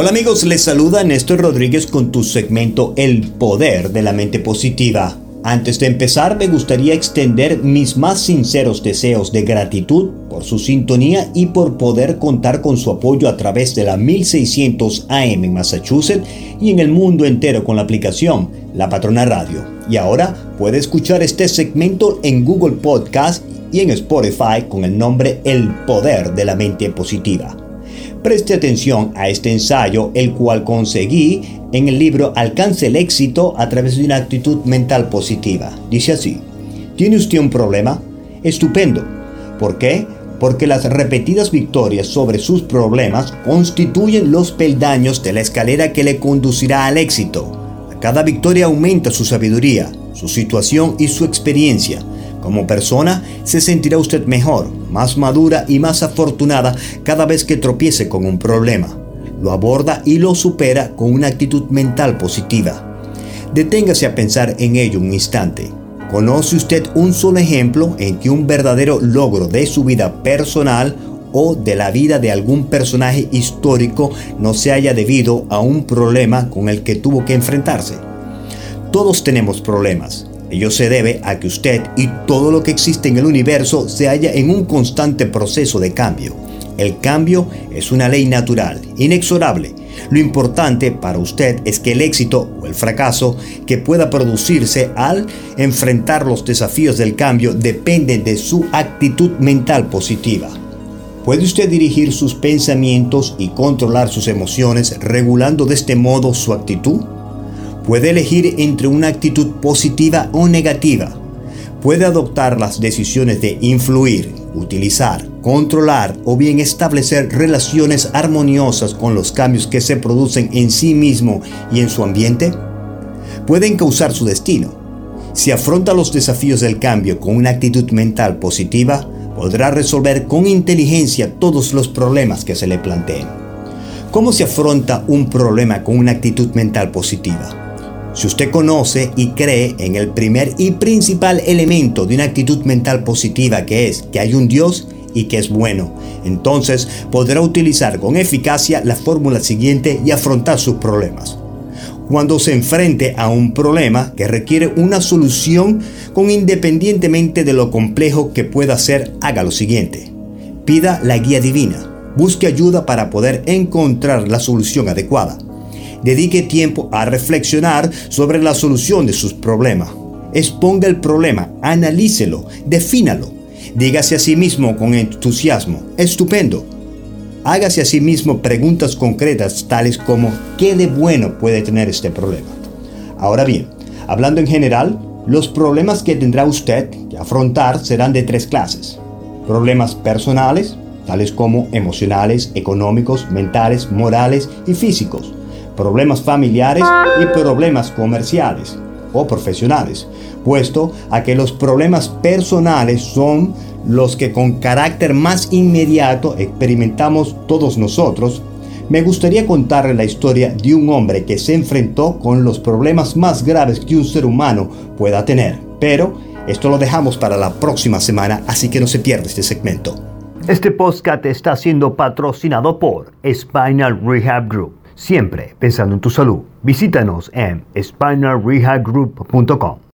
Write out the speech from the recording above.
Hola amigos, les saluda Néstor Rodríguez con tu segmento El Poder de la Mente Positiva. Antes de empezar, me gustaría extender mis más sinceros deseos de gratitud por su sintonía y por poder contar con su apoyo a través de la 1600 AM en Massachusetts y en el mundo entero con la aplicación La Patrona Radio. Y ahora puede escuchar este segmento en Google Podcast y en Spotify con el nombre El Poder de la Mente Positiva. Preste atención a este ensayo, el cual conseguí en el libro Alcance el éxito a través de una actitud mental positiva. Dice así, ¿tiene usted un problema? Estupendo. ¿Por qué? Porque las repetidas victorias sobre sus problemas constituyen los peldaños de la escalera que le conducirá al éxito. A cada victoria aumenta su sabiduría, su situación y su experiencia como persona, se sentirá usted mejor, más madura y más afortunada cada vez que tropiece con un problema. Lo aborda y lo supera con una actitud mental positiva. Deténgase a pensar en ello un instante. ¿Conoce usted un solo ejemplo en que un verdadero logro de su vida personal o de la vida de algún personaje histórico no se haya debido a un problema con el que tuvo que enfrentarse? Todos tenemos problemas, Ello se debe a que usted y todo lo que existe en el universo se halla en un constante proceso de cambio. El cambio es una ley natural, inexorable. Lo importante para usted es que el éxito o el fracaso que pueda producirse al enfrentar los desafíos del cambio depende de su actitud mental positiva. ¿Puede usted dirigir sus pensamientos y controlar sus emociones regulando de este modo su actitud? Puede elegir entre una actitud positiva o negativa. Puede adoptar las decisiones de influir, utilizar, controlar o bien establecer relaciones armoniosas con los cambios que se producen en sí mismo y en su ambiente. Pueden causar su destino. Si afronta los desafíos del cambio con una actitud mental positiva, podrá resolver con inteligencia todos los problemas que se le planteen. ¿Cómo se afronta un problema con una actitud mental positiva? Si usted conoce y cree en el primer y principal elemento de una actitud mental positiva que es que hay un Dios y que es bueno, entonces podrá utilizar con eficacia la fórmula siguiente y afrontar sus problemas. Cuando se enfrente a un problema que requiere una solución con independientemente de lo complejo que pueda ser, haga lo siguiente. Pida la guía divina. Busque ayuda para poder encontrar la solución adecuada dedique tiempo a reflexionar sobre la solución de sus problemas. Exponga el problema, analícelo, defínalo. Dígase a sí mismo con entusiasmo, estupendo. Hágase a sí mismo preguntas concretas tales como ¿qué de bueno puede tener este problema? Ahora bien, hablando en general, los problemas que tendrá usted que afrontar serán de tres clases. Problemas personales, tales como emocionales, económicos, mentales, morales y físicos problemas familiares y problemas comerciales o profesionales, puesto a que los problemas personales son los que con carácter más inmediato experimentamos todos nosotros, me gustaría contarle la historia de un hombre que se enfrentó con los problemas más graves que un ser humano pueda tener. Pero esto lo dejamos para la próxima semana, así que no se pierda este segmento. Este podcast está siendo patrocinado por Spinal Rehab Group siempre pensando en tu salud. Visítanos en spinalrehabgroup.com.